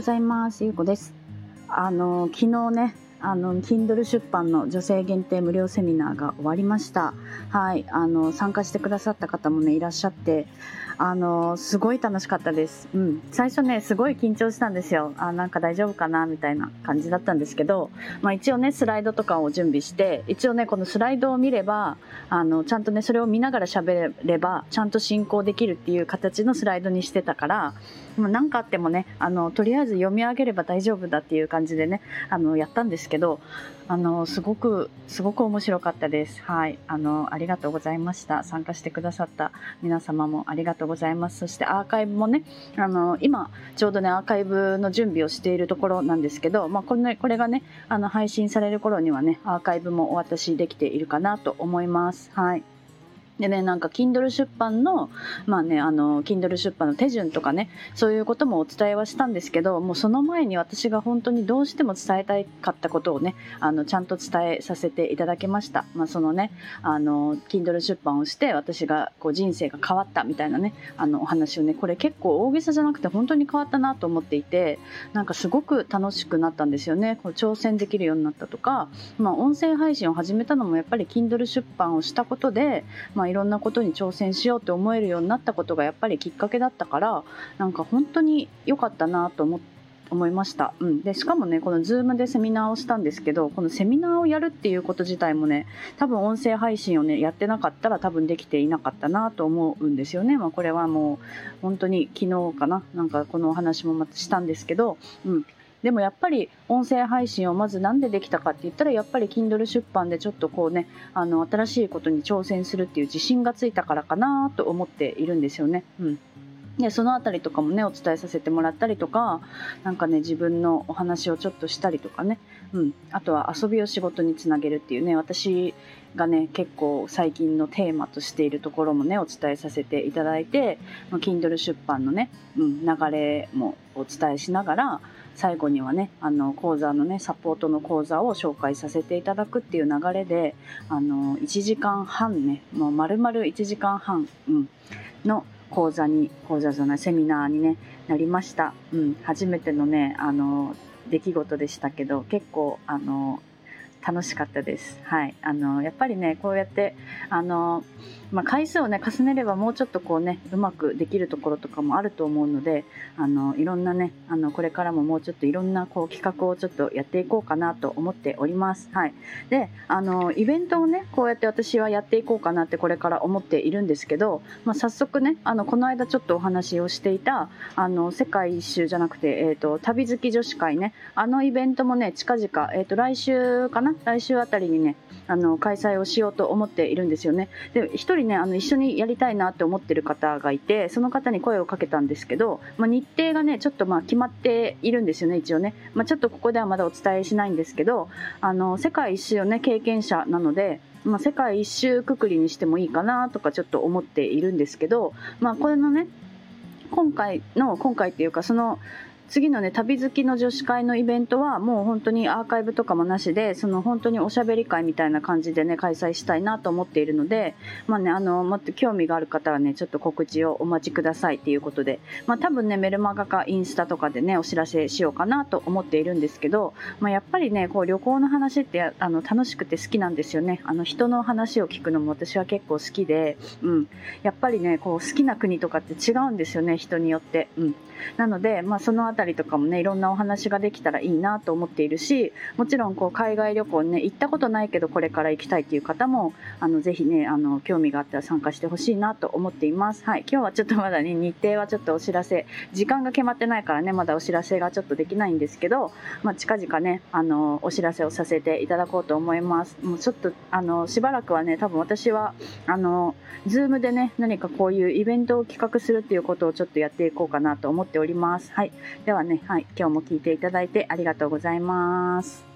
ございます。ゆうこです。あの、昨日ね、あの、Kindle 出版の女性限定無料セミナーが終わりました。はい。あの、参加してくださった方もね、いらっしゃって、あの、すごい楽しかったです。うん。最初ね、すごい緊張したんですよ。あ、なんか大丈夫かなみたいな感じだったんですけど、まあ一応ね、スライドとかを準備して、一応ね、このスライドを見れば、あの、ちゃんとね、それを見ながら喋れば、ちゃんと進行できるっていう形のスライドにしてたから、もう何かあってもね、あの、とりあえず読み上げれば大丈夫だっていう感じでね、あの、やったんですけど、あの、すごく、すごく面白かったです。はい。あの、ありがとうございました。参加してくださった皆様もありがとうございます。そしてアーカイブもね、あの、今、ちょうどね、アーカイブの準備をしているところなんですけど、まあ、これ、ね、これがね、あの、配信される頃にはね、アーカイブもお渡しできているかなと思います。はい。でね、なんか Kindle 出版の、まあね、あの、Kindle 出版の手順とかね、そういうこともお伝えはしたんですけど、もうその前に私が本当にどうしても伝えたいかったことをね、あの、ちゃんと伝えさせていただきました。まあそのね、あの、Kindle 出版をして私がこう人生が変わったみたいなね、あの、お話をね、これ結構大げさじゃなくて本当に変わったなと思っていて、なんかすごく楽しくなったんですよね。こう挑戦できるようになったとか、まあ音声配信を始めたのもやっぱり Kindle 出版をしたことで、まあいろんなことに挑戦しようって思えるようになったことがやっぱりきっかけだったからなんか本当に良かったなと思って思いました。うん。で、しかもね、この Zoom でセミナーをしたんですけど、このセミナーをやるっていうこと自体もね、多分音声配信をね、やってなかったら多分できていなかったなと思うんですよね。まあこれはもう、本当に昨日かな、なんかこのお話もまたしたんですけど、うん。でもやっぱり音声配信をまず何でできたかって言ったらやっぱり Kindle 出版でちょっとこうねあの新しいことに挑戦するっていう自信がついたからかなと思っているんですよね。うん。でその辺りとかもねお伝えさせてもらったりとか何かね自分のお話をちょっとしたりとかね、うん、あとは遊びを仕事につなげるっていうね私がね結構最近のテーマとしているところもねお伝えさせていただいて Kindle 出版のね、うん、流れもお伝えしながら最後にはねあの講座のねサポートの講座を紹介させていただくっていう流れであの1時間半ねもう丸々1時間半、うん、の講座に講座じゃないセミナーに、ね、なりました、うん、初めてのねあの出来事でしたけど結構あの楽しかったです。はい。あの、やっぱりね、こうやって、あの、まあ、回数をね、重ねればもうちょっとこうね、うまくできるところとかもあると思うので、あの、いろんなね、あの、これからももうちょっといろんなこう企画をちょっとやっていこうかなと思っております。はい。で、あの、イベントをね、こうやって私はやっていこうかなってこれから思っているんですけど、まあ、早速ね、あの、この間ちょっとお話をしていた、あの、世界一周じゃなくて、えっ、ー、と、旅好き女子会ね、あのイベントもね、近々、えっ、ー、と、来週かな来週あたりにね、あの、開催をしようと思っているんですよね。で、一人ね、あの、一緒にやりたいなって思ってる方がいて、その方に声をかけたんですけど、まあ、日程がね、ちょっとまあ決まっているんですよね、一応ね。まあ、ちょっとここではまだお伝えしないんですけど、あの、世界一周をね、経験者なので、まあ、世界一周くくりにしてもいいかなとかちょっと思っているんですけど、まあ、これのね、今回の、今回っていうか、その、次のね、旅好きの女子会のイベントはもう本当にアーカイブとかもなしで、その本当におしゃべり会みたいな感じでね、開催したいなと思っているので、まあね、あの、もっと興味がある方はね、ちょっと告知をお待ちくださいっていうことで、まあ多分ね、メルマガかインスタとかでね、お知らせしようかなと思っているんですけど、まあやっぱりね、こう旅行の話ってあの楽しくて好きなんですよね。あの人の話を聞くのも私は結構好きで、うん。やっぱりね、こう好きな国とかって違うんですよね、人によって。うん。なので、まあそのありとかもね、いろんなお話ができたらいいなと思っているし、もちろんこう海外旅行ね、行ったことないけどこれから行きたいっていう方も、あの、ぜひね、あの、興味があったら参加してほしいなと思っています。はい。今日はちょっとまだね、日程はちょっとお知らせ、時間が決まってないからね、まだお知らせがちょっとできないんですけど、まあ近々ね、あの、お知らせをさせていただこうと思います。もうちょっと、あの、しばらくはね、多分私は、あの、ズームでね、何かこういうイベントを企画するっていうことをちょっとやっていこうかなと思っております。はい。ではね、はい。今日も聞いていただいてありがとうございます。